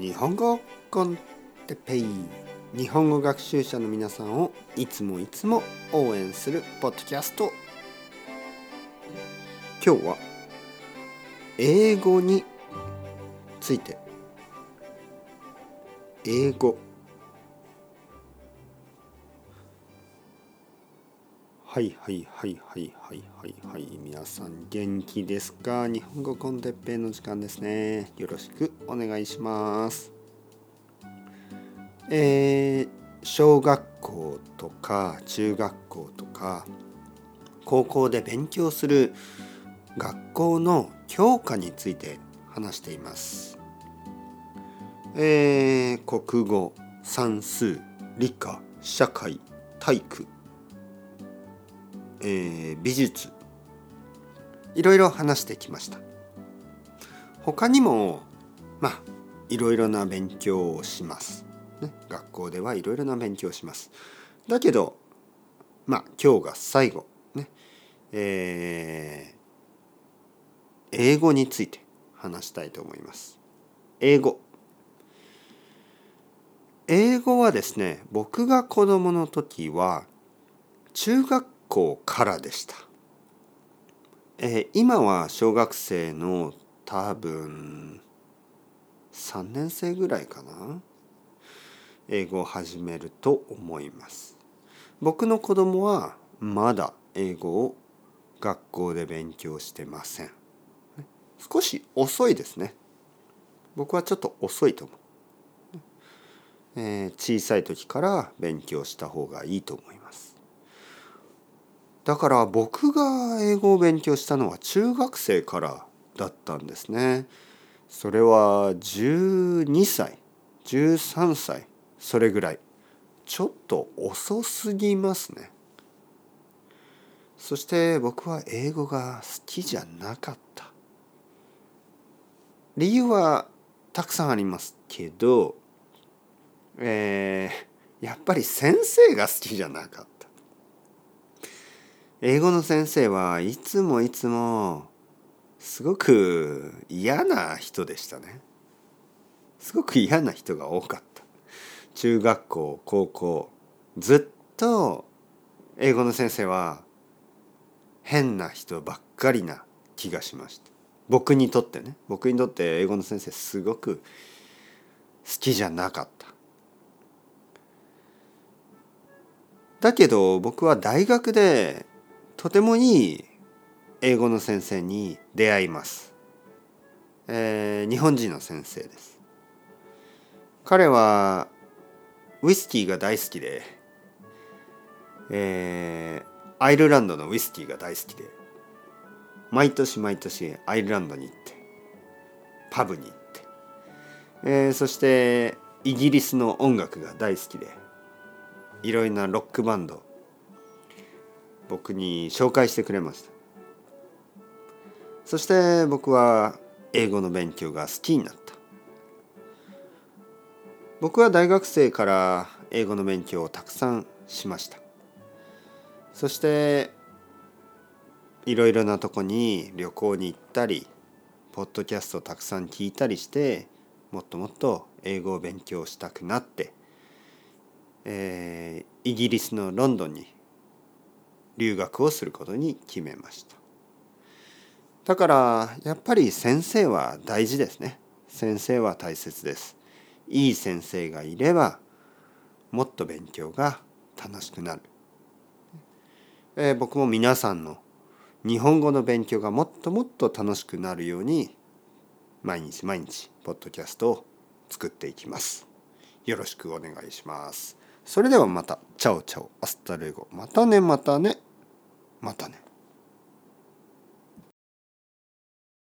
日本語コンテペイ日本語学習者の皆さんをいつもいつも応援するポッドキャスト。今日は英語について。英語。はいはいはいはいはいはいはい皆さん元気ですか日本語コンテッペの時間ですねよろしくお願いしますえー、小学校とか中学校とか高校で勉強する学校の教科について話していますえー、国語算数理科社会体育えー、美術。いろいろ話してきました。他にもまあいろいろな勉強をします、ね、学校ではいろいろな勉強をします。だけどまあ今日が最後。ねえー、英語について話したいと思います。英語。英語はですね僕が子供の時は中学校からでした。えー、今は小学生の多分3年生ぐらいかな英語を始めると思います。僕の子供はまだ英語を学校で勉強してません。少し遅いですね。僕はちょっと遅いと思う。えー、小さい時から勉強した方がいいと思います。だから僕が英語を勉強したのは中学生からだったんですね。それは12歳13歳それぐらいちょっと遅すぎますね。そして僕は英語が好きじゃなかった。理由はたくさんありますけど、えー、やっぱり先生が好きじゃなかった。英語の先生はいつもいつもすごく嫌な人でしたね。すごく嫌な人が多かった。中学校高校ずっと英語の先生は変な人ばっかりな気がしました。僕にとってね僕にとって英語の先生すごく好きじゃなかった。だけど僕は大学でとてもいい英語の先生に出会います。えー、日本人の先生です。彼はウイスキーが大好きで、えー、アイルランドのウイスキーが大好きで毎年毎年アイルランドに行ってパブに行って、えー、そしてイギリスの音楽が大好きでいろいろなロックバンド僕に紹介してくれました。そして僕は英語の勉強が好きになった。僕は大学生から英語の勉強をたくさんしました。そしていろいろなとこに旅行に行ったりポッドキャストをたくさん聞いたりしてもっともっと英語を勉強したくなって、えー、イギリスのロンドンに留学をすることに決めました。だからやっぱり先生は大事ですね。先生は大切です。いい先生がいればもっと勉強が楽しくなる、えー、僕も皆さんの日本語の勉強がもっともっと楽しくなるように毎日毎日ポッドキャストを作っていきます。よろしくお願いします。それではまた。 Ciao ciao。 Hasta luego。またねまたね。またね。